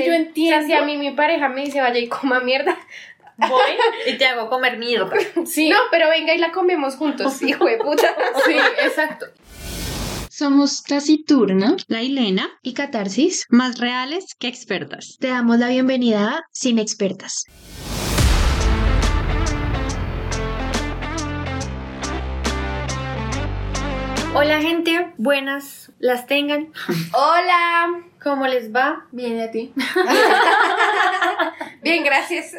Y yo O entiendo. sea, si a mí mi pareja me dice, vaya y coma mierda. Voy y te hago comer mierda. Sí, No, pero venga y la comemos juntos, hijo de puta. sí, exacto. Somos Taciturna La Ilena, y Catarsis. más reales que expertas. Te damos la bienvenida a Sin Expertas. Hola gente, buenas las tengan. Hola. ¿Cómo les va? Bien, ¿y a ti? Bien, gracias.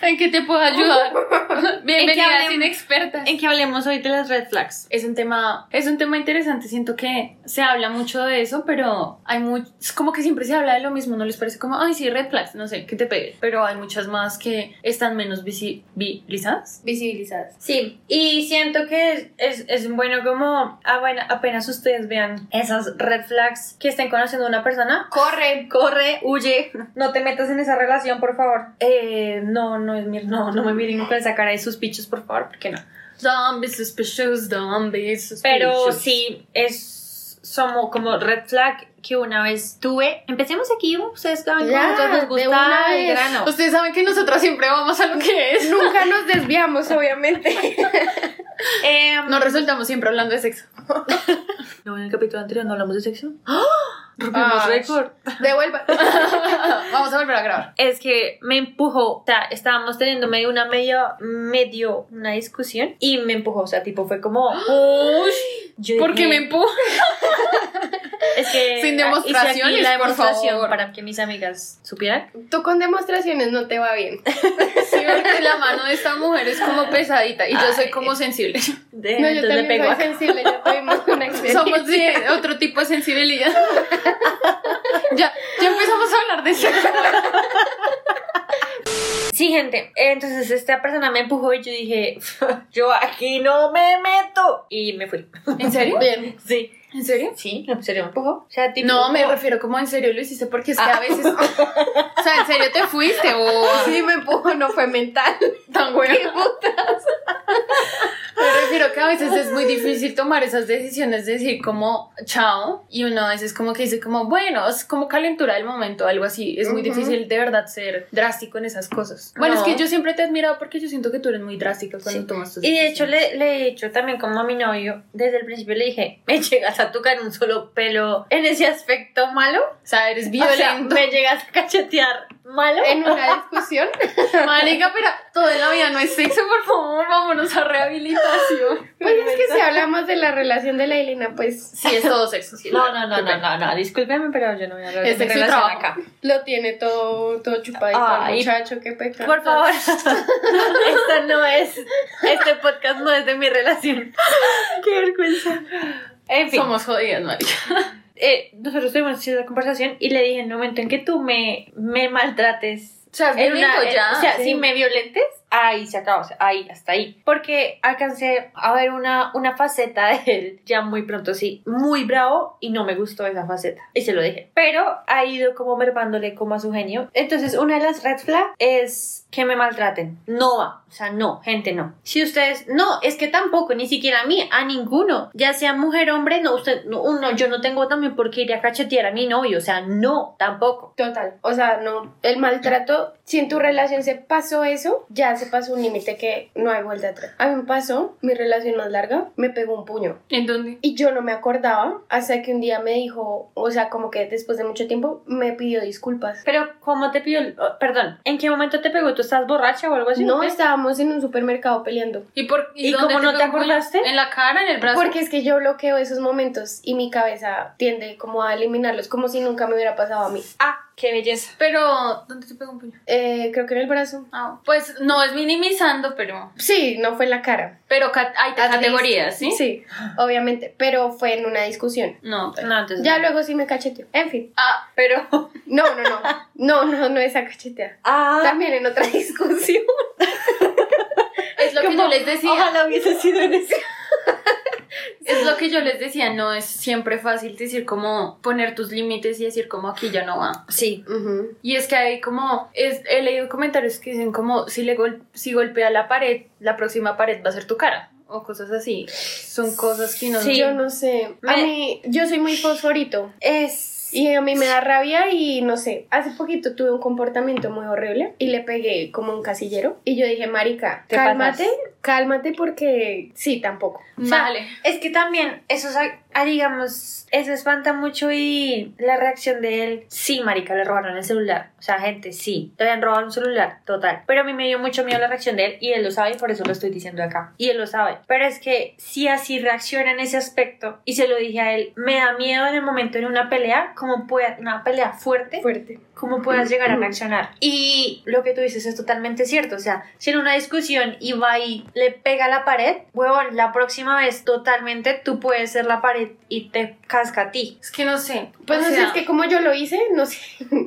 ¿En qué te puedo ayudar? Bienvenida hablemos- sin expertas. En que hablemos hoy de las red flags. Es un tema, es un tema interesante. Siento que se habla mucho de eso, pero hay mucho, es como que siempre se habla de lo mismo. No les parece como, ay, sí, red flags, no sé, que te pegue. Pero hay muchas más que están menos visibilizadas. Visibilizadas. Sí, y siento que es, es, es bueno como ah, bueno, apenas ustedes vean esas red flags que estén conociendo a una persona. Corre. Corre, huye, no te metas en esa relación, por favor. Eh, no, no es mi, no, no me miren con esa cara de sus pichos, por favor, porque no. Zombies suspicious, zombies suspicious. Pero sí, es somos como red flag que una vez tuve. Empecemos aquí, ustedes saben nos gusta el grano. Ustedes saben que nosotros siempre vamos a lo que es. Nunca nos desviamos, obviamente. Eh, Nos resultamos siempre hablando de sexo. no, en el capítulo anterior no hablamos de sexo. ¡Ah! Rompimos Ah, récord. Devuelva. Vamos a volver a grabar. es que me empujó, o sea, estábamos teniendo medio una medio, medio una discusión y me empujó, o sea, tipo fue como, Uy, ¿por qué me empuja? Es que Sin hice aquí demostraciones, por demostración favor. para que mis amigas supieran. Tú con demostraciones no te va bien. Sí, porque la mano de esta mujer es como pesadita y yo soy como sensible. De, No, yo también pego soy acá. sensible, ya tuvimos una experiencia. Somos de otro tipo de sensibilidad. ya, ya empezamos a hablar de sexo. Sí, gente. Entonces esta persona me empujó y yo dije, yo aquí no me meto. Y me fui. ¿En serio? Bien. Sí. ¿En serio? Sí, en serio me empujó. O sea, tipo, No, me refiero como en serio lo hiciste porque es que a veces. O sea, ¿en serio te fuiste o Sí, me empujó, no fue mental. tan bueno? Me refiero que a veces es muy difícil tomar esas decisiones de decir como chao y uno a veces como que dice como bueno, es como calentura del momento, algo así. Es muy Ujú. difícil de verdad ser drástico en esas cosas. Bueno, No. es que yo siempre te he admirado porque yo siento que tú eres muy drástica cuando Sí. tomas tus Y de hecho le, le he dicho también como a mi novio, desde el principio le dije, me llegas a tocar un solo pelo en ese aspecto malo. O sea, eres O sea, violento. me llegas a cachetear malo. En una discusión. Marica, pero todo en la vida no es sexo, por favor, vámonos a rehabilitación. Pues es que si hablamos de la relación de la Elena, pues Sí, es todo sexo. sí. No, no, no, no, no, no, discúlpeme, pero yo no voy a hablar Es de sexo relación trabajo. acá. lo tiene todo, todo chupadito Ay, el muchacho, qué pecado. Por favor, esto no es, este podcast no es de mi relación. Qué vergüenza. En fin, Somos jodidas, marica. Eh, nosotros tuvimos esa conversación y le dije en el momento en que tú me, me maltrates. O sea, en una- en- ya. o sea, sí. si me violentes, ahí se acabó, o sea, ahí, hasta ahí. Porque alcancé a ver una, una faceta de él ya muy pronto, sí, muy bravo y no me gustó esa faceta. Y se lo dije. Pero ha ido como mermándole como a su genio. Entonces, una de las red flags es que me maltraten. No va. O sea, no, gente, no. Si ustedes, no, es que tampoco, ni siquiera a mí, a ninguno. Ya sea mujer, hombre, no, usted, no, uno, yo no tengo también por qué ir a cachetear a mi novio. O sea, no, tampoco. Total. O sea, no. El maltrato, si en tu relación se pasó eso, ya se pasó un límite que no hay vuelta atrás. A mí me pasó, mi relación más larga, me pegó un puño. ¿En dónde? Y yo no me acordaba hasta que un día me dijo, o sea, como que después de mucho tiempo me pidió disculpas. Pero, ¿cómo te pidió? oh, perdón, ¿en qué momento te pegó? ¿Tú estás borracha o algo así? No estábamos en un supermercado peleando. ¿Y, por, ¿Y dónde cómo no te el puño? acordaste? ¿En la cara, en el brazo? Porque es que yo bloqueo esos momentos y mi cabeza tiende como a eliminarlos, como si nunca me hubiera pasado a mí. Ah, qué belleza. Pero, ¿dónde te pegó un puño? Eh, creo que en el brazo. Ah, pues no es minimizando, pero. Sí, no fue en la cara. Pero ca- hay At categorías, ¿sí? least. Sí, obviamente, pero fue en una discusión. No, pero- No, entonces. Ya no. luego sí me cacheteó. En fin. Ah, Pero. No, no, no. No, no, no esa cachetea. Ah, También en otra discusión. es lo que yo les decía. Ojalá hubiese sido en ese. Es lo que yo les decía, no es siempre fácil decir como poner tus límites y decir como aquí ya no va. Sí. Y es que hay como, es, he leído comentarios que dicen como si, le gol- si golpea la pared, la próxima pared va a ser tu cara. O cosas así. Son cosas que no... Sí. Yo no sé. A mí, yo soy muy fosforito. Es. Y a mí me da rabia y no sé, hace poquito tuve un comportamiento muy horrible y le pegué como un casillero y yo dije, marica, Te cálmate, pasas. Cálmate porque sí, tampoco. O sea, Vale. Es que también eso, sea, ah, digamos, eso espanta mucho y la reacción de él, sí, marica, le robaron el celular. O sea, gente, sí, te habían robado un celular, total. Pero a mí me dio mucho miedo la reacción de él y él lo sabe y por eso lo estoy diciendo acá. Y él lo sabe. Pero es que si así reacciona en ese aspecto y se lo dije a él, me da miedo en el momento en una pelea, como puede, una pelea fuerte, Fuerte. cómo puedas llegar a reaccionar. Y lo que tú dices es totalmente cierto. O sea, si en una discusión y va y le pega a la pared, huevón, la próxima vez totalmente tú puedes ser la pared y te casca a ti. Es que no sé. Pues o no sé, sea, es que como yo lo hice, no sé.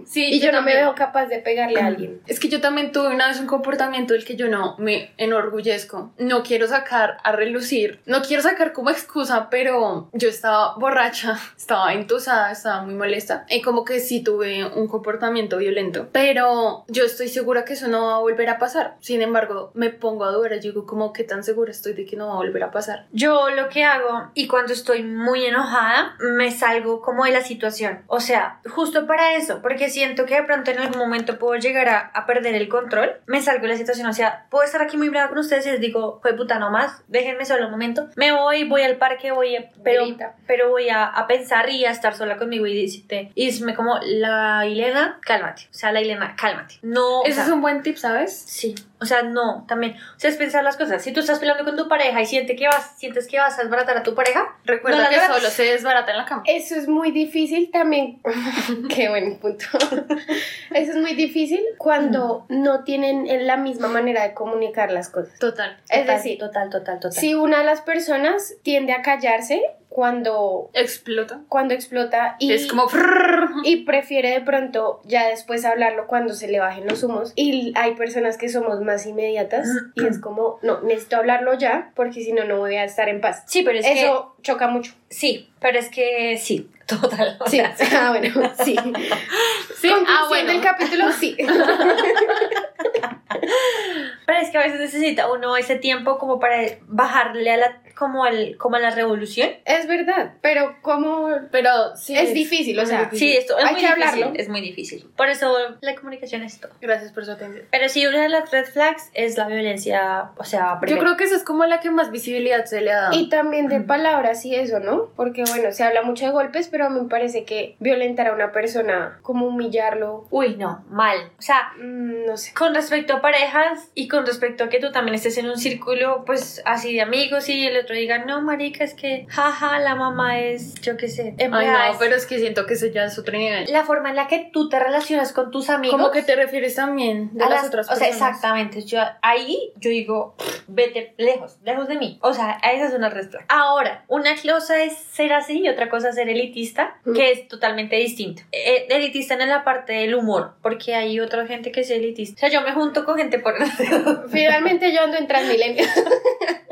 Sí, y yo, no me también. veo capaz de pegarle a alguien. Es que yo también tuve una vez un comportamiento del que yo no me enorgullezco. No quiero sacar a relucir. No quiero sacar como excusa, pero yo estaba borracha, estaba entusada, estaba muy molesta. Y como que sí tuve un comportamiento violento. Pero yo estoy segura que eso no va a volver a pasar. Sin embargo, me pongo a dudar. Yo digo, como que tan segura estoy de que no va a volver a pasar. Yo lo que hago y cuando estoy muy enojada me salgo como de la situación. O sea, justo para eso, porque siento que de pronto en algún momento puedo llegar a, a perder el control, me salgo de la situación. O sea, puedo estar aquí muy brava con ustedes y les digo, fue puta nomás, déjenme solo un momento. Me voy, voy al parque, voy, a- pero, Grita. pero voy a, a pensar y a estar sola conmigo y decirte, y decirme como, la Ilena, cálmate. O sea, la Ilena, cálmate. No. o Ese sea, es un buen tip, ¿sabes? Sí, o sea, no, también, o sea, es pensar las cosas. Si tú estás peleando con tu pareja y sientes que vas, sientes que vas a desbaratar a tu pareja, Recuerda No, que solo se desbarata en la cama. Eso es muy difícil también. Qué buen punto. Eso es muy difícil cuando no tienen la misma manera de comunicar las cosas. Total. Es Total, decir, total, total, total. si una de las personas tiende a callarse cuando, Explota. cuando explota y, Es como... y prefiere de pronto ya después hablarlo cuando se le bajen los humos. Y hay personas que somos más inmediatas y es como, no, necesito hablarlo ya porque si no, no voy a estar en paz. Sí, pero es Eso choca mucho. que sí, pero es que sí, total. o Sí, sea, ah, bueno, sí. Sí, ah, bueno. del capítulo, sí. pero es que a veces necesita uno ese tiempo como para bajarle a la como al como a la revolución. Es verdad, pero como Pero sí. es difícil, o sea, Sí, esto es Hay muy que difícil, hablarlo. es muy difícil. Por eso la comunicación es todo. Gracias por su atención. Pero sí, una de las red flags es la violencia, o sea, Yo primero. creo que esa es como la que más visibilidad se le ha dado. y también de palabras y eso, ¿no? Porque bueno, se habla mucho de golpes, pero me parece que violentar a una persona, como humillarlo, Uy, no, mal. O sea, mm, no sé. con respecto a parejas y con respecto a que tú también estés en un círculo, pues así de amigos y el otro diga, no, marica, es que, jaja, la mamá es, yo qué sé, Ay, empleada, no, es- pero es que siento que eso ya es otro nivel. La forma en la que tú te relacionas con tus amigos. ¿Cómo que te refieres también de a las, las- otras o sea, personas? exactamente. Yo, ahí yo digo, "Pff, vete lejos, lejos de mí. O sea, esa es una flag. Ahora, una cosa es ser así y otra cosa es ser elitista, Mm. que es totalmente distinto. Eh, elitista en la parte del humor, porque hay otra gente que es elitista. O sea, yo me junto con gente por... Finalmente yo ando en Transmilenio.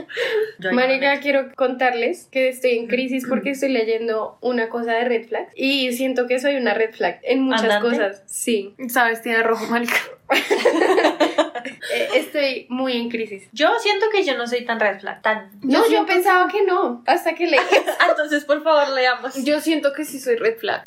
Marica, quiero contarles que estoy en crisis porque estoy leyendo una cosa de red flag y siento que soy una red flag en muchas ¿Andante? cosas. Sí, ¿Sabes? Tiene rojo, marica. Eh, estoy muy en crisis. Yo siento que yo no soy tan red flag, tan... No, yo, pensaba que no, hasta que leí. Entonces, por favor, leamos. Yo siento que sí soy red flag.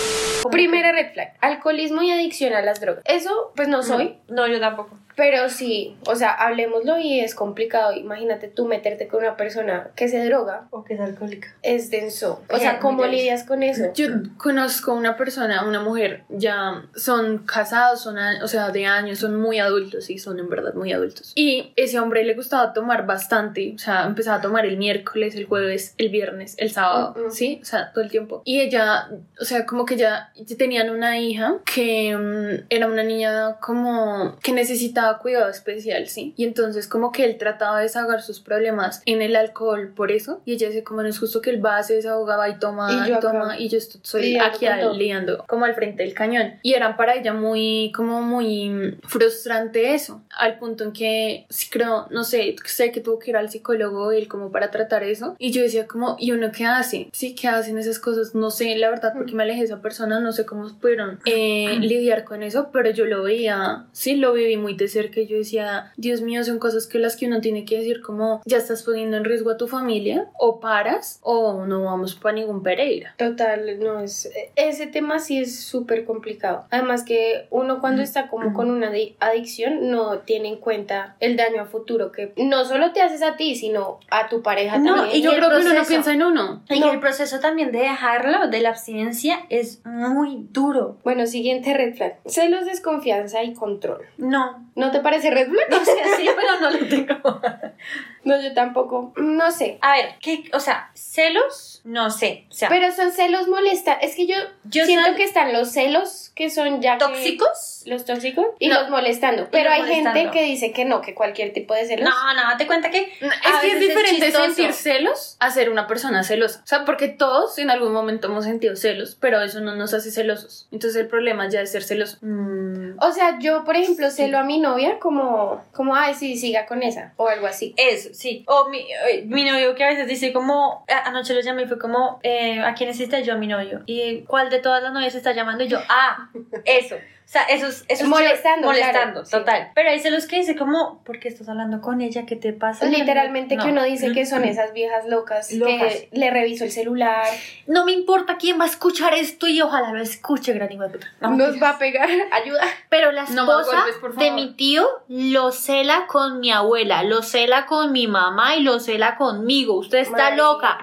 Primera red flag, alcoholismo y adicción a las drogas. Eso, pues no soy, No, yo tampoco. Pero sí, o sea, hablemoslo y es complicado. Imagínate tú meterte con una persona que se droga, O que es alcohólica. es denso. O sea, ¿cómo lidias con eso? Yo conozco una persona, una mujer, ya son casados, son, a- o sea, de años, son muy adultos, sí, son en verdad muy adultos. Y ese hombre le gustaba tomar bastante, o sea, empezaba a tomar el miércoles, el jueves, el viernes, el sábado, mm. sí, o sea, todo el tiempo. Y ella, o sea, como que ya tenían una hija que mm, era una niña como que necesitaba cuidado especial, sí. Y entonces como que él trataba de desahogar sus problemas en el alcohol por eso. Y ella dice como no es justo que él va, se desahogaba y toma, Y y, yo acá toma, y yo estoy soy lidiando aquí lidiando como al frente del cañón. Y eran para ella muy, como muy frustrante eso, al punto en que, creo, no sé, sé que tuvo que ir al psicólogo él como para tratar eso. Y yo decía como, ¿y uno qué hace? Sí, ¿qué hacen esas cosas? No sé, la verdad, porque me alejé de esa persona, no sé cómo pudieron eh, lidiar con eso, pero yo lo veía, sí, lo viví muy de cerca y yo decía, Dios mío, son cosas que las que uno tiene que decir como, ya estás poniendo en riesgo a tu familia, o paras, o no vamos para ningún Pereira. Total, no es. Ese tema sí es súper complicado. Además que uno cuando está como con una adi- adicción no tiene en cuenta el daño a futuro que no solo te haces a ti, sino a tu pareja No, también. y yo creo que uno no proceso. piensa en uno. Y No. el proceso también de dejarlo, de la abstinencia, es muy duro. Bueno, siguiente red flag. Celos, desconfianza y control. No. ¿No te parece red flag? No sé, sí, pero no lo tengo. No, yo tampoco. No sé. A ver, ¿qué, o sea, celos, no sé. O sea, Pero son celos molestan. Es que yo, Yo siento que están los celos que son ya que- ¿tóxicos? los tóxicos y No. los molestando. Pero los hay gente que dice que no, que cualquier tipo de celos. No, no, date cuenta que. Es que es diferente sentir celos a ser una persona celosa. O sea, porque todos en algún momento hemos sentido celos, pero eso no nos hace celosos. Entonces el problema ya es ser celoso. Mm, O sea, yo, por ejemplo, celo a mi novia como, como, ay, sí, siga con esa, o algo así. Eso, sí. O mi, eh, mi novio que a veces dice como, anoche lo llamé y fue como, eh, ¿a quién necesita yo a mi novio? ¿Y cuál de todas las novias está llamando? Y yo, ah, eso. O sea, eso es... Eso es Molestando, Molestando, claro, sí. total. Pero hay celos que dice como, ¿por qué estás hablando con ella? ¿Qué te pasa? Literalmente No. que uno dice que son esas viejas locas, Locas. que le reviso el celular, No me importa quién va a escuchar esto y ojalá lo escuche, gran hijo de puta. No, nos va a pegar, ayuda. Pero la No esposa golpes, por de mi tío lo cela con mi abuela, lo cela con mi mamá y lo cela conmigo. Usted está Marica. loca.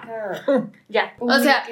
Ya. Uy, O sea.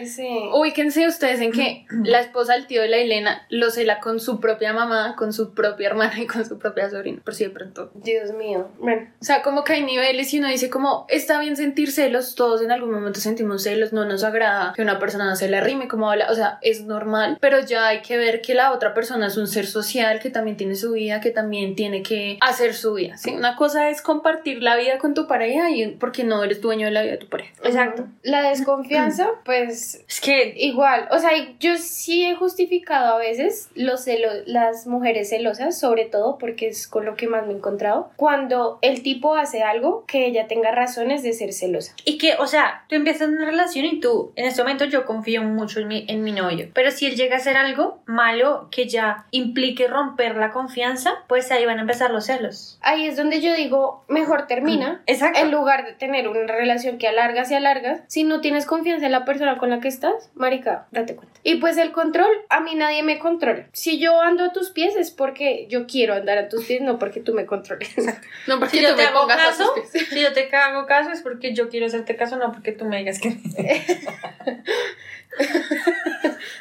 Ubíquense ustedes en que la esposa del tío de la Elena lo cela con su propia mamá, con su propia hermana y con su propia sobrina, por si de pronto. Dios mío. Bueno, O sea, como que hay niveles y uno dice como, está bien sentir celos, todos en algún momento sentimos celos, no nos agrada que una persona no se le rime como habla, o sea, es normal, pero ya hay que ver que la otra persona es un ser social, que también tiene su vida, que también tiene que hacer su vida, ¿sí? Una cosa es compartir la vida con tu pareja y porque no eres dueño de la vida de tu pareja. Exacto. La desconfianza, pues Es que igual, o sea, yo sí he justificado a veces los celos, las mujeres celosas, sobre todo porque es con lo que más me he encontrado, cuando el tipo hace algo que ella tenga razones de ser celosa. Y que, o sea, tú empiezas una relación y tú, en este momento yo confío mucho en mi, en mi novio. Pero si él llega a hacer algo malo que ya implique romper la confianza, pues ahí van a empezar los celos. Ahí es donde yo digo, mejor termina. Exacto. En lugar de tener una relación que alargas y alargas, si no tienes confianza en la persona con la que estás, marica, date cuenta. Y pues el control, a mí nadie me controla. Si yo ando a tus pies es porque yo quiero andar a tus pies, no porque tú me controles. No porque Si yo tú te me hago pongas a caso, tus pies. si yo te hago caso es porque yo quiero hacerte caso, no porque tú me digas que...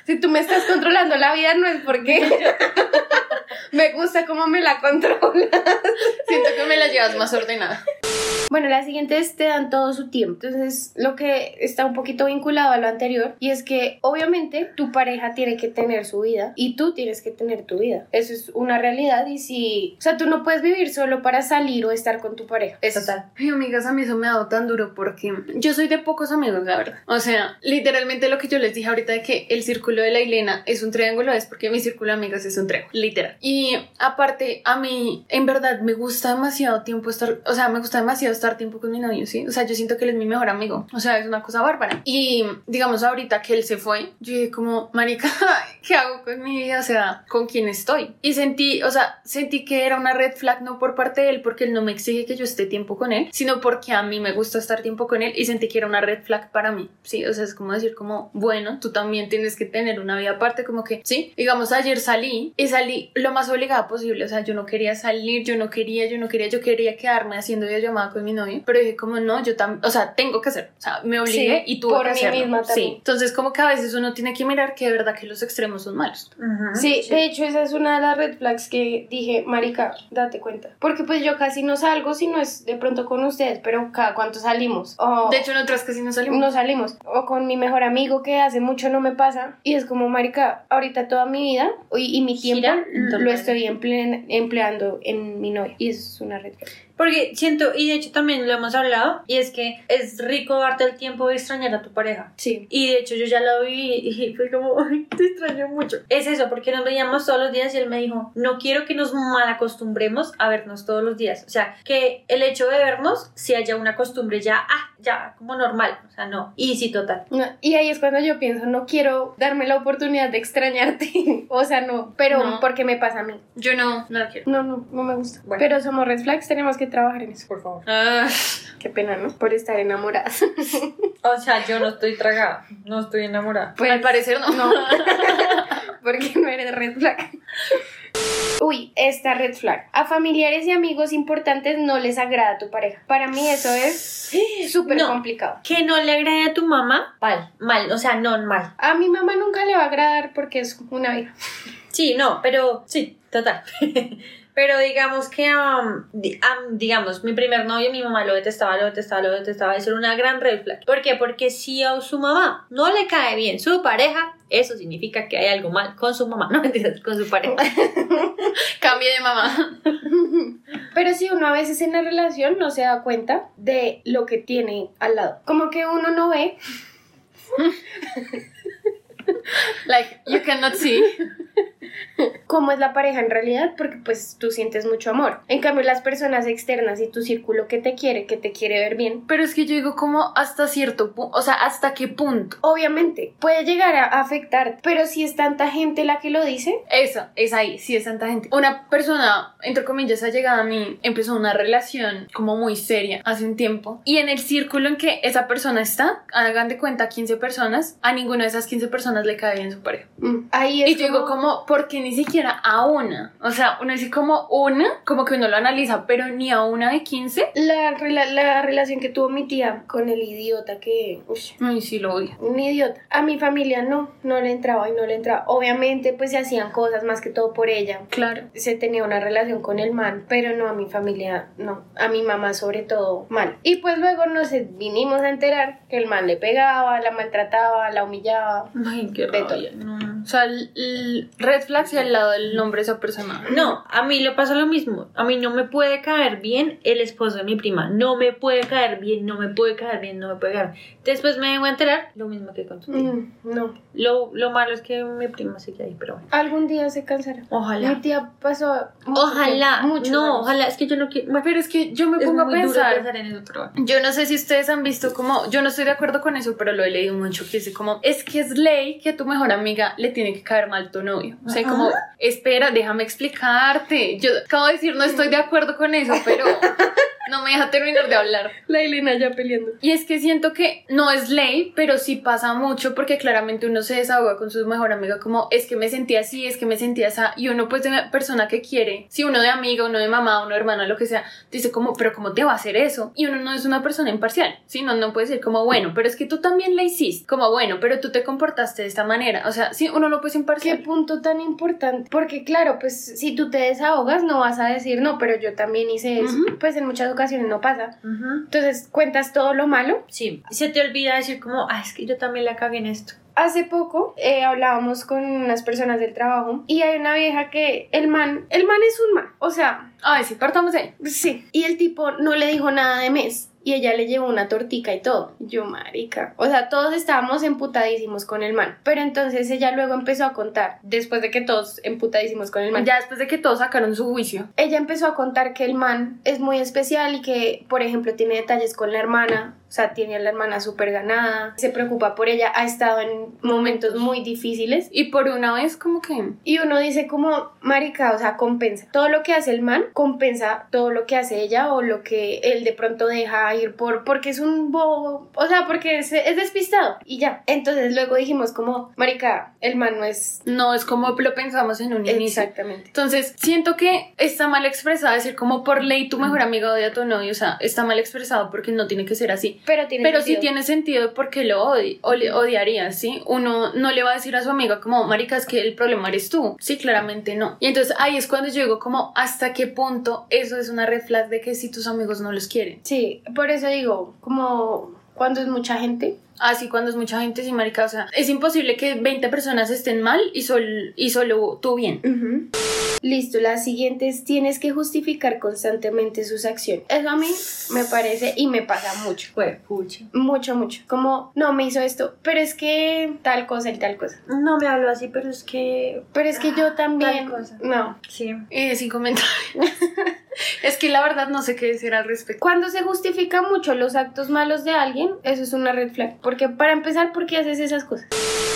si tú me estás controlando la vida no es porque me gusta cómo me la controlas. Siento que me la llevas más ordenada. Bueno, la siguiente es te dan todo su tiempo. Entonces, lo que está un poquito vinculado a lo anterior y es que obviamente tu pareja tiene que tener su vida y tú tienes que tener tu vida. Eso es una realidad y si, o sea, tú no puedes vivir solo para salir o estar con tu pareja. Es Total. Ay, amigas, a mí eso me ha dado tan duro porque yo soy de pocos amigos, la verdad. O sea, literalmente lo que yo les dije ahorita de que el círculo de la Ilena es un triángulo es porque mi círculo de amigas es un triángulo, literal. Y aparte, a mí, en verdad, me gusta demasiado tiempo estar, o sea, me gusta demasiado estar tiempo con mi novio, ¿sí? O sea, yo siento que él es mi mejor amigo. O sea, es una cosa bárbara. Y digamos, ahorita que él se fue, yo dije como, marica, ¿qué hago con mi vida? O sea, ¿con quién estoy? Y sentí, o sea, sentí que era una red flag no por parte de él, porque él no me exige que yo esté tiempo con él, sino porque a mí me gusta estar tiempo con él y sentí que era una red flag para mí, ¿sí? O sea, es como decir como, bueno, tú también tienes que tener una vida aparte, como que, ¿sí? Digamos, ayer salí y salí lo más obligada posible, o sea, yo no quería salir, yo no quería, yo no quería, yo quería quedarme haciendo videollamada con mi novio, pero dije como, no, yo también, o sea, tengo que hacer, o sea, me obligué Sí, y tuve por que mí hacerlo. misma también. Sí, entonces como que a veces uno tiene que mirar que de verdad que los extremos son malos. Sí, de hecho esa es una de las red flags que dije, marica, date cuenta. Porque pues yo casi no salgo si no es de pronto con ustedes, pero cada cuánto salimos. O De hecho, en otras casi no salimos. no salimos. O con mi mejor amigo que hace mucho no me pasa. Y es como, marica, ahorita toda mi vida y, y mi tiempo Gira lo estoy emple- empleando en mi novia. Y eso es una red flag. Porque siento, y de hecho también lo hemos hablado, y es que es rico darte el tiempo de extrañar a tu pareja. Sí. Y de hecho yo ya lo vi y fue como, ay, te extraño mucho. Es eso, porque nos veíamos todos los días y él me dijo, no quiero que nos malacostumbremos a vernos todos los días. O sea, que el hecho de vernos si haya una costumbre ya, ah, ya, como normal. O sea, no. Y sí, total. No, y ahí es cuando yo pienso, no quiero darme la oportunidad de extrañarte. o sea, no, pero No. porque me pasa a mí. Yo no, no la quiero. No, no, no me gusta. Bueno. Pero somos red flags, tenemos que trabajar en eso. Por favor. Ah, Qué pena, ¿no? Por estar enamoradas. O sea, yo no estoy tragada, no estoy enamorada. Pues, al parecer no. no. porque no eres red flag. Uy, esta red flag. A familiares y amigos importantes no les agrada tu pareja. Para mí eso es súper No. complicado. Que no le agrade a tu mamá, mal, mal, o sea, no mal. A mi mamá nunca le va a agradar porque es una vieja. Sí, no, pero sí, total. pero digamos que, um, di- um, digamos, mi primer novio, mi mamá lo detestaba, lo detestaba, lo detestaba. Eso era una gran red flag. ¿Por qué? Porque si a su mamá no le cae bien su pareja, eso significa que hay algo mal con su mamá, no mentiras, con su pareja. Cambie de mamá. Pero si uno a veces en la relación no se da cuenta de lo que tiene al lado. Como que uno no ve Like, you cannot see. cómo es la pareja en realidad porque pues tú sientes mucho amor. En cambio las personas externas y tu círculo que te quiere, que te quiere ver bien, Pero es que yo digo como hasta cierto punto, o sea, hasta qué punto. obviamente puede llegar a afectar, pero si es tanta gente la que lo dice, Eso, es ahí, sí es tanta gente. Una persona, entre comillas, ha llegado a mí, empezó una relación como muy seria hace un tiempo. Y en el círculo en que esa persona está, hagan de cuenta 15 personas, a ninguna de esas 15 personas le cae bien su pareja. mm, ahí es Y yo digo como, ¿por qué ni siquiera a una? O sea, uno dice como una, como que uno lo analiza, pero ni a una de 15. la, rela- la relación que tuvo mi tía con el idiota que... Ay, sí lo odio. un idiota. A mi familia no, no le entraba y no le entraba. Obviamente pues se hacían cosas más que todo por ella. Claro. Se tenía una relación con el man, pero no a mi familia, no. A mi mamá sobre todo mal. Y pues luego nos vinimos a enterar que el man le pegaba, la maltrataba, la humillaba. Ay, qué De todo. rabia, no. O sea, el, el red flags y al lado del nombre de esa persona. No, a mí le pasa lo mismo. A mí no me puede caer bien el esposo de mi prima. No me puede caer bien, no me puede caer bien, no me puede caer bien. Después me vengo a enterar lo mismo que con tu tía. Mm, no. Lo, lo malo es que mi prima sigue ahí, pero bueno. Algún día se cansará. Mi Ojalá. tía pasó. mucho Ojalá. muchos no, años. ojalá. Es que yo no quiero. Pero es que yo me Es pongo a pensar. pensar en eso, pero. Yo no sé si ustedes han visto como, yo no estoy de acuerdo con eso, pero lo he leído mucho, que dice como, es que es ley que tu mejor amiga le tiene que caer mal tu novio. O sea, como, espera, déjame explicarte. Yo acabo de decir, no estoy de acuerdo con eso, pero no me deja terminar de hablar. La Elena ya peleando. Y es que siento que no es ley, pero sí pasa mucho porque claramente uno se desahoga con su mejor amiga como es que me sentía así, es que me sentía así y uno pues de persona que quiere, si uno de amiga, uno de mamá, uno de hermana, lo que sea, dice como, pero ¿cómo te va a hacer eso? Y uno no es una persona imparcial, ¿sí? No, no puede decir como, bueno, pero es que tú también la hiciste, como, bueno, pero tú te comportaste de esta manera, o sea, sí, uno no puede ser Qué imparcial. punto tan importante. Porque claro, pues si tú te desahogas no vas a decir, no, pero yo también hice eso. Pues en muchas ocasiones no pasa. Ujú. Entonces cuentas todo lo malo. Sí. Se te olvida decir como, ah, es que yo también la cagué en esto. Hace poco eh, hablábamos con unas personas del trabajo y hay una vieja que el man, el man es un man, o sea, Ay, sí, partamos de ahí. sí, y el tipo no le dijo nada de mes. Y ella le llevó una tortica y todo. Yo, marica. O sea, todos estábamos emputadísimos con el man. Pero entonces ella luego empezó a contar, después de que todos emputadísimos con el man. Ya después de que todos sacaron su juicio. ella empezó a contar que el man es muy especial y que, por ejemplo, tiene detalles con la hermana, o sea, tiene a la hermana súper ganada, se preocupa por ella, ha estado en momentos muy difíciles. Y por una vez como que... Y uno dice como, marica, o sea, compensa. Todo lo que hace el man compensa todo lo que hace ella o lo que él de pronto deja ir por, porque es un bobo, o sea, porque es, es despistado y ya. Entonces luego dijimos como, marica, el man no es... No es como lo pensamos en un inicio. Exactamente. Entonces, siento que está mal expresado decir como por ley tu mejor amiga odia a tu novio, o sea, está mal expresado porque no tiene que ser así. Pero tiene Pero sí sentido. tiene sentido porque lo odi odiaría, ¿sí? Uno no le va a decir a su amiga como, marica, es que el problema eres tú. Sí, claramente no. Y entonces ahí es cuando yo digo como, ¿hasta qué punto eso es una red flag de que si tus amigos no los quieren? Sí, por eso digo, como Cuando es mucha gente. Así cuando es mucha gente, sí, marica, o sea, es imposible que 20 personas estén mal y, sol, y solo tú bien. Ujú. Listo, la siguiente es tienes que justificar constantemente sus acciones. Eso a mí me parece y me pasa mucho. Fue pucha. Mucho, mucho. Como, no, me hizo esto, pero es que tal cosa y tal cosa. No me hablo así, pero es que. Pero es que yo también. Tal cosa. No. Sí. Eh, sin comentarios. es que la verdad no sé qué decir al respecto. Cuando se justifica mucho los actos malos de alguien, eso es una red flag. Porque para empezar, ¿por qué haces esas cosas?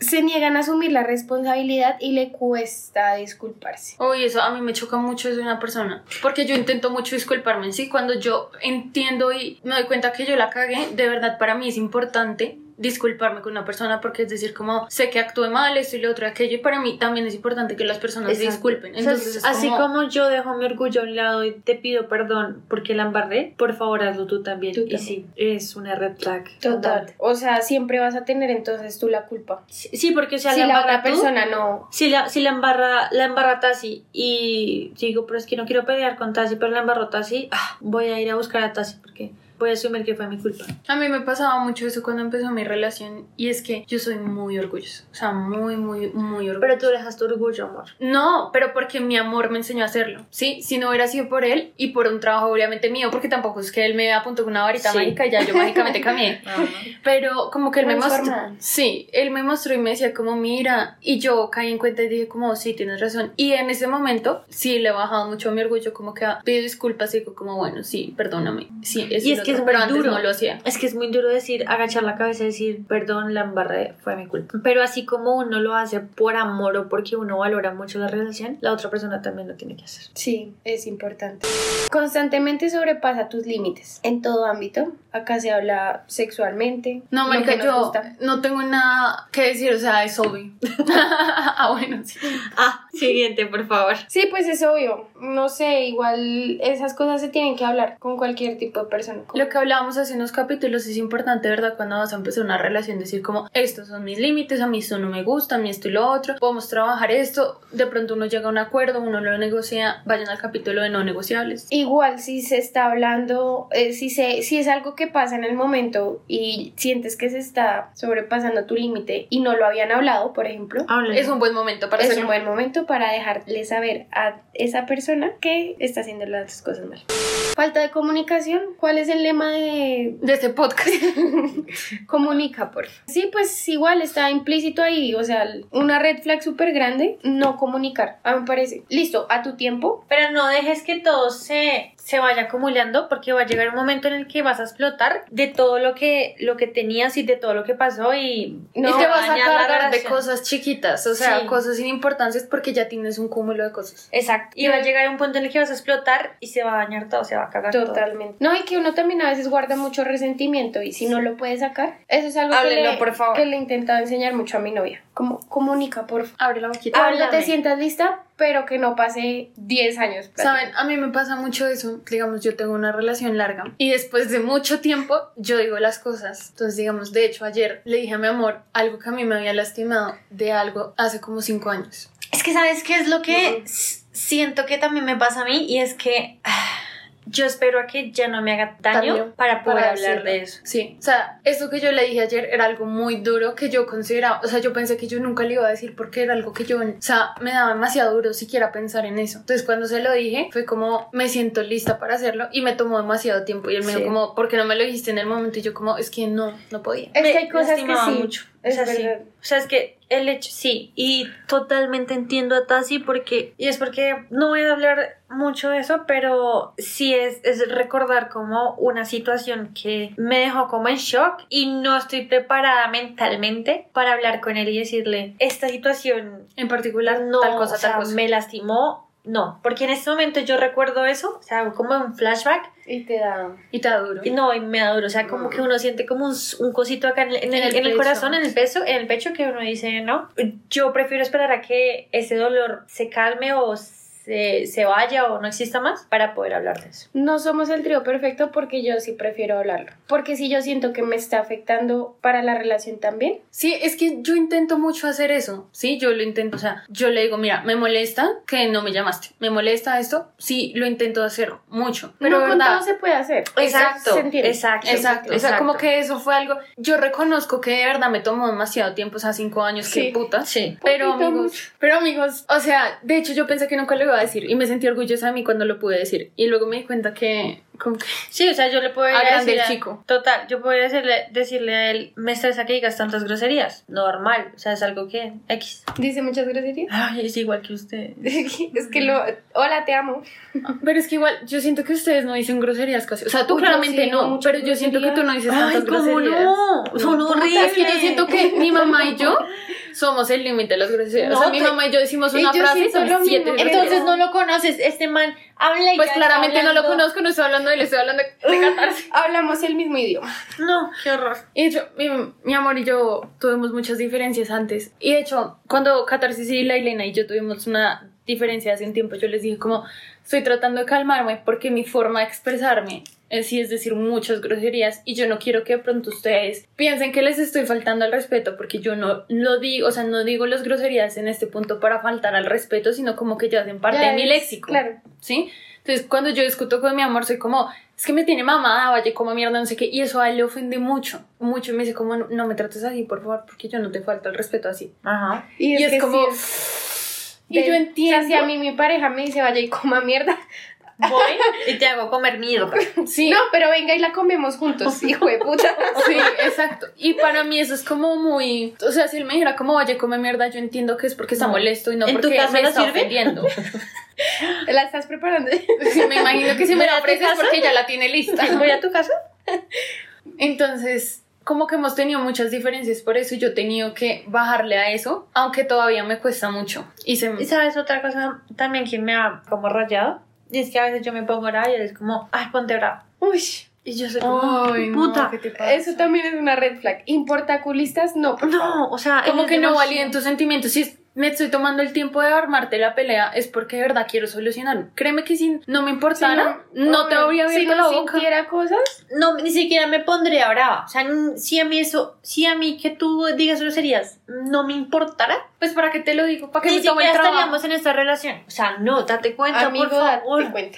Se niegan a asumir la responsabilidad y le cuesta disculparse. Uy, eso a mí me choca mucho eso de una persona. Porque yo intento mucho disculparme sí. Cuando yo entiendo y me doy cuenta que yo la cagué, de verdad para mí es importante disculparme con una persona porque es decir como sé que actué mal esto y lo otro aquello y para mí también es importante que las personas se disculpen O sea, entonces es así como, como... yo dejo mi orgullo a un lado y te pido perdón porque la embarré, por favor hazlo tú también. Tú y también. sí, es una red flag. Total. O sea, siempre vas a tener entonces tú la culpa. Sí, sí, porque o sea, si la la otra tú, persona no. Si la, si la embarra, la embarra Tassi y digo, pero es que no quiero pelear con Tassi, pero la embarró Tassi, ah, voy a ir a buscar a Tassi porque voy a asumir que fue mi culpa. a mí me pasaba mucho eso cuando empezó mi relación y es que yo soy muy orgullosa o sea muy muy muy orgullosa Pero tú dejas tu orgullo, amor. No, pero porque mi amor me enseñó a hacerlo, ¿sí? Si no hubiera sido por él y por un trabajo obviamente mío, porque tampoco es que él me apuntó con una varita Sí. mágica y ya yo mágicamente cambié. Pero como que él me mostró, sí, él me mostró y me decía como mira, y yo caí en cuenta y dije como sí, tienes razón. Y en ese momento sí le he bajado mucho mi orgullo, como que ah, pido disculpas y digo como bueno, sí, perdóname. Sí, Y es lo que es muy pero antes duro. no lo hacía. Es que es muy duro decir, agachar la cabeza y decir, perdón, la embarré, fue mi culpa. Pero así como uno lo hace por amor o porque uno valora mucho la relación, la otra persona también lo tiene que hacer. Sí, es importante. Constantemente sobrepasa tus límites en todo ámbito. Acá se habla sexualmente. No, marica, yo gusta. no tengo nada que decir, o sea, es obvio. ah, bueno, sí. Ah, siguiente, por favor. Sí, pues es obvio. No sé, igual esas cosas se tienen que hablar con cualquier tipo de persona. Lo que hablábamos hace unos capítulos es importante, ¿verdad? Cuando vas a empezar una relación, decir como, estos son mis límites, a mí esto no me gusta, a mí esto y lo otro, podemos trabajar esto, de pronto uno llega a un acuerdo, uno lo negocia, vayan al capítulo de no negociables. Igual si se está hablando, eh, si, se, si es algo que pasa en el momento y sientes que se está sobrepasando tu límite y no lo habían hablado, por ejemplo. Es un buen momento para es hacerlo. un buen momento para dejarle saber a esa persona que está haciendo las cosas mal. Falta de comunicación. ¿Cuál es el lema de De este podcast. comunica, por? Sí, pues igual está implícito ahí. O sea, una red flag súper grande, no comunicar. A mí me parece. Listo, a tu tiempo. Pero no dejes que todo se, se vaya acumulando porque va a llegar un momento en el que vas a explotar de todo lo que, lo que tenías y de todo lo que pasó y, No, y te vas a cargar de cosas chiquitas, o sea, Sí. cosas sin importancia porque ya tienes un cúmulo de cosas. Exacto. Y va a llegar un punto en el que vas a explotar y se va a dañar todo, se va a cagar todo. Totalmente. No, y que uno también a veces guarda mucho resentimiento y si no lo puede sacar, eso es algo que le, por favor. que le he intentado enseñar mucho a mi novia. Como comunica, por favor. Abre la boquita. Cuando te sientas lista, pero que no pase 10 años. Saben, a mí me pasa mucho eso. Digamos, yo tengo una relación larga y después de mucho tiempo yo digo las cosas. Entonces, digamos, de hecho, ayer le dije a mi amor algo que a mí me había lastimado de algo hace como cinco años. Es que sabes qué es lo que siento que también me pasa a mí y es que ah, yo espero a que ya no me haga daño, Daño para poder para hablar decirlo. de eso. Sí, o sea, eso que yo le dije ayer era algo muy duro que yo consideraba, o sea, yo pensé que yo nunca le iba a decir porque era algo que yo, o sea, me daba demasiado duro siquiera pensar en eso. Entonces, cuando se lo dije, fue como, me siento lista para hacerlo y me tomó demasiado tiempo. Y él me Sí. dijo como, ¿por qué no me lo dijiste en el momento? Y yo como, es que no, no podía. Es Me que hay cosas que lastimaba sí. mucho. Es o sea, sí. O sea, es que el hecho, sí, y totalmente entiendo a Tassi porque, y es porque no voy a hablar mucho de eso, pero sí es, es recordar como una situación que me dejó como en shock y no estoy preparada mentalmente para hablar con él y decirle, esta situación En particular, no, tal cosa, o sea, tal cosa. me lastimó. No, porque en este momento yo recuerdo eso, o sea, como un flashback, Y te da. Y te da duro. y no, y me da duro, o sea, como que uno siente como un, un cosito acá en el, en el- En el en el pecho. corazón, en el peso, en el pecho que uno dice, no, yo prefiero esperar a que ese dolor se calme o se, se vaya o no exista más para poder hablar de eso. No somos el trío perfecto porque yo sí prefiero hablarlo. Porque si yo siento que me está afectando para la relación también. Sí, es que yo intento mucho hacer eso, sí, yo lo intento, o sea, yo le digo, mira, me molesta que no me llamaste, me molesta esto, sí, lo intento hacer mucho, pero no con todo se puede hacer. Exacto, Se entiende. exacto, Exacto, o sea, exacto. como que eso fue algo, yo reconozco que de verdad me tomó demasiado tiempo, o sea, cinco años, Sí. que puta. Sí. Pero Poquito amigos, mucho. pero amigos, o sea, de hecho yo pensé que nunca lo iba a decir. Y me sentí orgullosa de mí cuando lo pude decir. Y luego me di cuenta que, como que Sí, o sea, yo le puedo ir a decir chico. Total, yo podría decirle, decirle a él, me estresa que digas tantas groserías. Normal, o sea, es algo que X. Dice muchas groserías. Ay, es igual que usted. es que lo. Hola, te amo. Pero es que igual, yo siento que ustedes no dicen groserías casi. O sea, tú Uy, claramente sí no, pero yo siento que tú no dices tantas Ay, ¿cómo groserías. no? Son horribles. Es que yo siento que mi mamá y yo somos el límite de las groserías. o sea, No, mi mamá y yo decimos una frase y son siete. Entonces no lo conoces, este man habla Pues claramente no lo conozco, no estoy hablando de él, estoy hablando de, catarse. Hablamos el mismo idioma. No, qué horror. Y de hecho, mi, mi amor y yo tuvimos muchas diferencias antes. Y de hecho, cuando Catarsis y la Elena y yo tuvimos una diferencia hace un tiempo, yo les dije como, estoy tratando de calmarme porque mi forma de expresarme es, sí es decir muchas groserías y yo no quiero que de pronto ustedes piensen que les estoy faltando al respeto porque yo no lo digo, o sea, no digo las groserías en este punto para faltar al respeto, sino como que ya hacen parte Ya de mi es- léxico. Claro. ¿sí? Entonces, cuando yo discuto con mi amor, soy como, es que me tiene mamada, vaya, como mierda, no sé qué, y eso a él le ofende mucho, mucho, y me dice como, no, no me trates así, por favor, porque yo no te falta el respeto así. Ajá. Y, Y, es, que como, sí, y yo de- entiendo, O sea, si a mí mi pareja me dice vaya y coma mierda. Voy y te hago comer mierda. sí, No, pero venga y la comemos juntos, hijo de puta. sí, exacto, y para mí eso es como muy, o sea, si él me dijera como, vaya, come mierda, yo entiendo que es porque está No. molesto y no ¿En tu porque casa me no está sirve? ofendiendo. ¿La estás preparando? Sí, me imagino que si me ¿Voy a la tu ofreces porque ya la tiene lista. ¿Voy a tu casa? Entonces, como que hemos tenido muchas diferencias por eso y yo he tenido que bajarle a eso, aunque todavía me cuesta mucho. Y se ¿Y sabes otra cosa también que me ha como rayado? Y es que a veces yo me pongo brava y él es como, ay, ponte brava. Uy, Y yo soy como, Ay, no, puta. ¿qué te pasa? eso también es una red flag. ¿Importaculistas? No, por favor. No, o sea, Como que no validen tus sentimientos. Si es- me estoy tomando el tiempo de armarte la pelea, es porque de verdad quiero solucionar. Créeme que si no me importara, Si no, te habría si abierto no la boca. sintiera cosas, No, ni siquiera me pondría brava. O sea, si a mí eso, si a mí que tú digas groserías no me importara, Pues para qué te lo digo, para que ni me tome el trabajo. estaríamos en esta relación. O sea, no, date cuenta, amigo, por favor. date cuenta.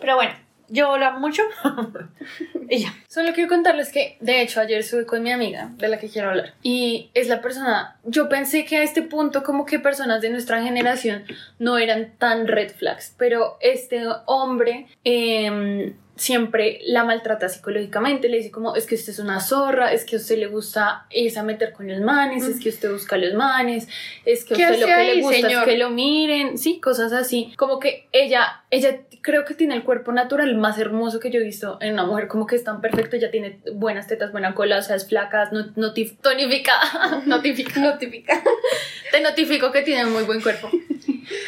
Pero bueno, yo amo mucho. y ya. Solo quiero contarles que, de hecho, ayer estuve con mi amiga de la que quiero hablar. Y es la persona. Yo pensé que a este punto, como que personas de nuestra generación no eran tan red flags. Pero este hombre. em, siempre la maltrata psicológicamente, le dice como es que usted es una zorra, es que a usted le gusta irse a meter con los manes, es que usted busca a los manes, es que a ¿Qué usted lo que ahí, le gusta señor? es que lo miren, sí, cosas así. Como que ella, ella creo que tiene el cuerpo natural más hermoso que yo he visto en una mujer, como que es tan perfecto, ella tiene buenas tetas, buena cola, o sea, es flaca, no, notif- tonificada, notifica, Notifica. te notifico que tiene muy buen cuerpo.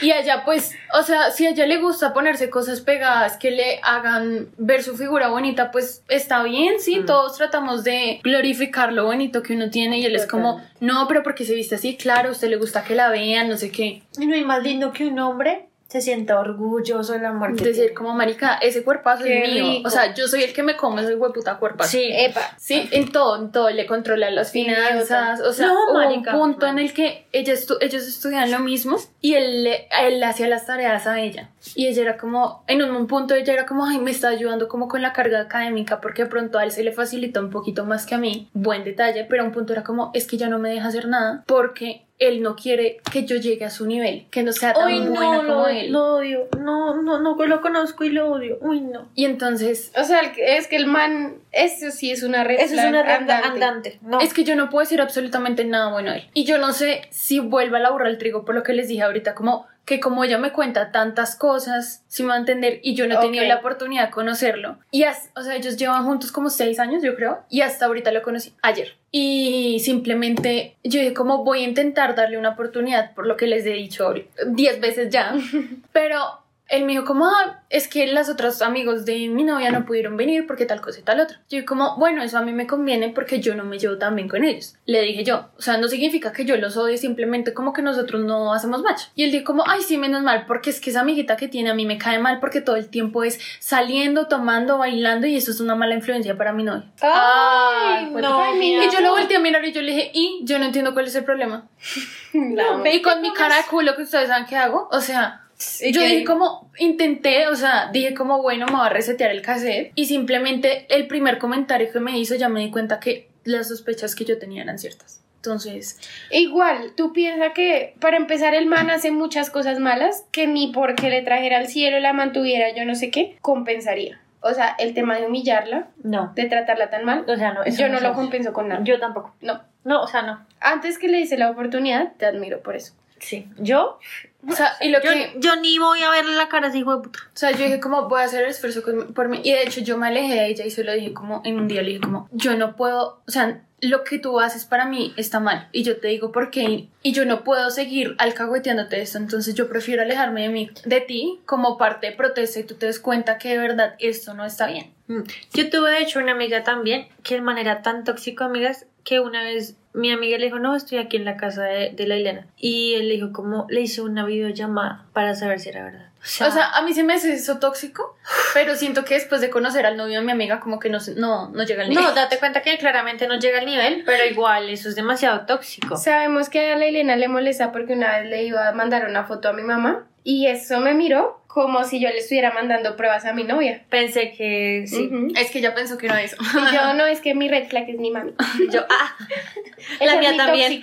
Y a ella, pues, o sea, si a ella le gusta ponerse cosas pegadas que le hagan ver su figura bonita, pues está bien, sí, Mm. todos tratamos de glorificar lo bonito que uno tiene y él es como, no, pero porque se viste así, claro, a usted le gusta que la vean, no sé qué. Y no hay más lindo que un hombre se sienta orgulloso del amor que Decir tiene. como, marica, ese cuerpazo Qué es mío. rico. O sea, yo soy el que me come ese hueputa cuerpazo. Sí. Epa. Sí, en todo, en todo, le controla las finanzas, o sea, No, hubo marica. un punto en el que ella estu- ellos estudiaban lo mismo y él, le- él le hacía las tareas a ella. Y ella era como, en un, un punto ella era como, ay, me está ayudando como con la carga académica porque de pronto a él se le facilita un poquito más que a mí, buen detalle, pero a un punto era como, es que ya no me deja hacer nada porque él no quiere que yo llegue a su nivel, que no sea tan Uy, buena no, como lo, él. lo odio. No, no, no, lo conozco y lo odio. Uy, no. Y entonces O sea, es que el man, eso sí es una red Eso es una red andante. andante. No. Es que yo no puedo decir absolutamente nada bueno de él. Y yo no sé si vuelva a la burra al trigo por lo que les dije ahorita, como que como ella me cuenta tantas cosas, si me va a entender, y yo no he tenido Ok. la oportunidad de conocerlo. Y, as- o sea, ellos llevan juntos como seis años, yo creo, y hasta ahorita lo conocí ayer. Y simplemente yo dije, como voy a intentar darle una oportunidad por lo que les he dicho diez veces ya. Pero él me dijo como, ah, es que las otras amigos de mi novia no pudieron venir porque tal cosa y tal otra. Yo como, bueno, eso a mí me conviene porque yo no me llevo tan bien con ellos. Le dije yo, o sea, no significa que yo los odie, simplemente como que nosotros no hacemos match. Y él dijo como, ay, sí, menos mal, porque es que esa amiguita que tiene a mí me cae mal porque todo el tiempo es saliendo, tomando, bailando y eso es una mala influencia para mi novia. Ay, no, ay, mi mira. Y yo lo volteé a mirar y yo le dije, y yo no entiendo cuál es el problema. No, y con mi cara de culo que ustedes saben que hago, o sea, yo dije como, intenté, o sea, dije como, bueno, me va a resetear el cassette y simplemente el primer comentario que me hizo ya me di cuenta que las sospechas que yo tenía eran ciertas. Entonces, Igual, tú piensas que para empezar el man hace muchas cosas malas que ni porque le trajera al cielo la mantuviera yo no sé qué, compensaría. O sea, el tema de humillarla, No. de tratarla tan mal, O sea, no. eso yo no lo compenso con nada. Yo tampoco. No. No, o sea, no. Antes que le hice la oportunidad, te admiro por eso. Sí. Yo, o sea, y lo yo, que... yo ni voy a verle la cara a ese hijo de puta. O sea, yo dije como voy a hacer el esfuerzo con- por mí. Y de hecho yo me alejé de ella y se lo dije como en un día le dije como yo no puedo, o sea, lo que tú haces para mí está mal. Y yo te digo por qué. Y yo no puedo seguir alcahueteándote esto. Entonces yo prefiero alejarme de mí, de ti, como parte de protesta y tú te des cuenta que de verdad esto no está bien. Mm. Yo tuve de hecho una amiga también que de manera tan tóxico, amigas, que una vez mi amiga le dijo, no, estoy aquí en la casa de, de la Elena. Y él le dijo, como, le hice una videollamada para saber si era verdad. O sea, O sea, a mí se me hace eso tóxico, pero siento que después de conocer al novio de mi amiga como que no, no, no llega al nivel. no, date cuenta que claramente no llega al nivel, pero igual eso es demasiado tóxico. Sabemos que a la Elena le molesta porque una vez le iba a mandar una foto a mi mamá y eso me miró como si yo le estuviera mandando pruebas a mi novia. Pensé que sí. Es que ya pensó que era eso. Y yo, no, es que mi red flag es mi mami. Yo, ah, Esa la mía mi también.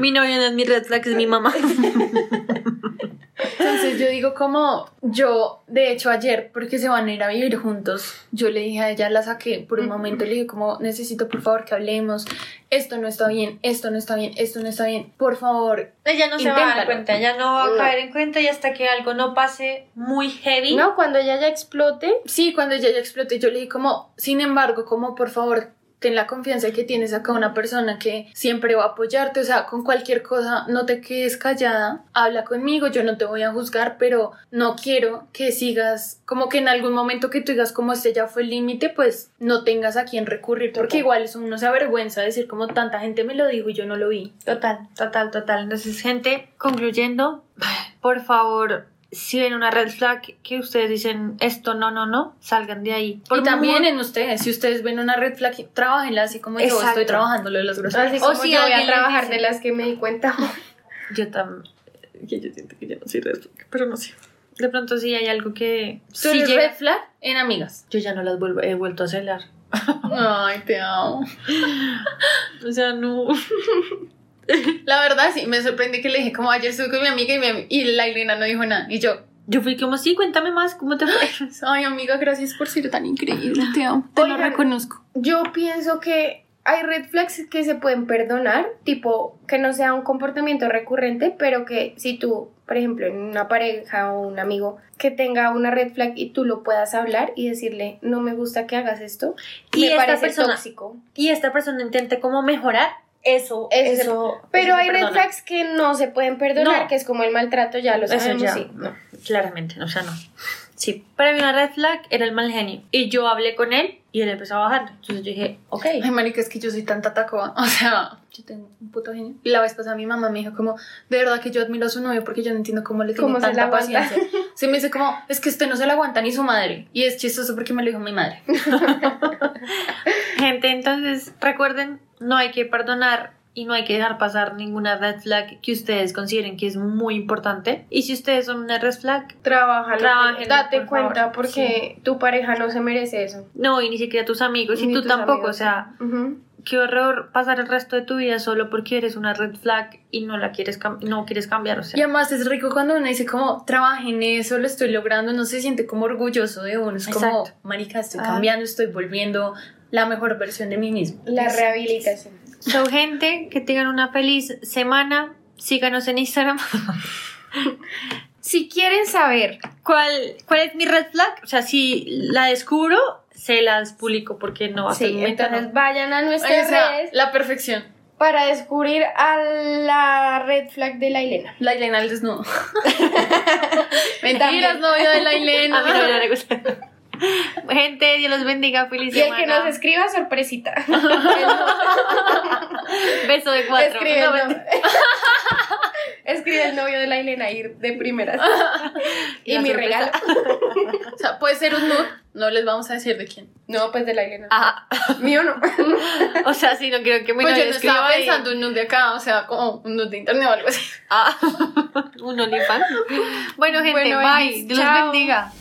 mi novio no es mi red flag, es mi mamá. Entonces yo digo como yo, de hecho ayer, porque se van a ir a vivir juntos, yo le dije a ella, la saqué por un momento, le dije como necesito por favor que hablemos, esto no está bien, esto no está bien, esto no está bien, por favor. Ella no se va a dar cuenta, ella no va a caer en cuenta y hasta que algo no pase muy heavy. No, cuando ella ya explote, Sí, cuando ella ya exploté, yo le dije como, sin embargo, como por favor, ten la confianza que tienes acá una persona que siempre va a apoyarte, o sea, con cualquier cosa, no te quedes callada, habla conmigo, yo no te voy a juzgar, pero no quiero que sigas, como que en algún momento que tú digas como este ya fue el límite, pues no tengas a quien recurrir, porque igual eso uno se avergüenza de decir como tanta gente me lo dijo y yo no lo vi. Total, total, total. Entonces, gente, concluyendo, por favor, si ven una red flag que ustedes dicen esto no, no, no, salgan de ahí. Por y también muy- en ustedes, si ustedes ven una red flag, trabajenla así como yo estoy trabajando lo de los groserías. así O como si yo voy a trabajar dice- de las que me di cuenta. Yo también. Que yo siento que yo no soy red flag, pero no sé. De pronto sí hay algo que... Tú sí eres llega- red flag en amigas. Yo ya no las vuelvo, he vuelto a celar. Ay, te amo. O sea, no... La verdad, sí, me sorprende que le dije, como ayer estuve con mi amiga y, mi- y la Irena no dijo nada. Y yo, Yo fui como, sí, cuéntame más, ¿cómo te fue? ay, amiga, gracias por ser tan increíble, te amo. Te lo Oigan. reconozco. Yo pienso que hay red flags que se pueden perdonar, tipo que no sea un comportamiento recurrente, pero que si tú, por ejemplo, en una pareja o un amigo que tenga una red flag y tú lo puedas hablar y decirle, no me gusta que hagas esto, Y me esta parece persona- tóxico. Y esta persona intente como mejorar, eso, eso... Pero eso hay red flags que no se pueden perdonar, No. que es como el maltrato, ya lo sabemos, ya, sí. no, claramente, o sea, no. Sí, para mí una red flag era el mal genio. Y yo hablé con él y él empezó a bajar. Entonces yo dije, ok. Ay, marica, es que yo soy tan tatacoa. O sea, yo tengo un puto genio. Y la vez pasada mi mamá me dijo como, de verdad que yo admiro a su novio porque yo no entiendo cómo le tiene ¿Cómo tanta paciencia. Se me dice como, es que usted no se la aguanta ni su madre. Y es chistoso porque me lo dijo mi madre. Gente, entonces recuerden, no hay que perdonar y no hay que dejar pasar ninguna red flag que ustedes consideren que es muy importante. Y si ustedes son una red flag, Trabájenlo, date por cuenta favor, porque tu pareja no se merece eso. no, y ni siquiera tus amigos, y tú tampoco, amigos. o sea, Ujú. qué horror pasar el resto de tu vida solo porque eres una red flag y no la quieres, no quieres cambiar, o sea. Y además es rico cuando uno dice como, trabaje en eso, lo estoy logrando, no se siente como orgulloso de uno. Es como, Exacto. marica, estoy Ah. cambiando, estoy volviendo la mejor versión de mí mismo. La rehabilitación. So, gente, que tengan una feliz semana. Síganos en Instagram. Si quieren saber ¿Cuál, ¿Cuál es mi red flag? O sea, si la descubro, se las publico porque no va a ser Sí, entonces vayan a nuestras redes la perfección. para descubrir a la red flag de la Elena. La Elena al desnudo. Mentiras, novio de la A mí Ilena. no me gusta. Gente, Dios los bendiga, feliz Y el que semana. nos escriba, sorpresita. Beso de cuatro. Escribe, No, el no- Escribe el novio de la Elena ir de primeras. y mi sorpresa. regalo. O sea, puede ser un nude, no les vamos a decir de quién. No, pues de la Elena. Ajá. Mío no. O sea, sí, no quiero que me Pues yo no estaba y- pensando en un nude de acá, o sea, como un nude de internet o algo así. Ah, un OnlyFans. Bueno, gente, Bueno, bye. Dios los chao. bendiga.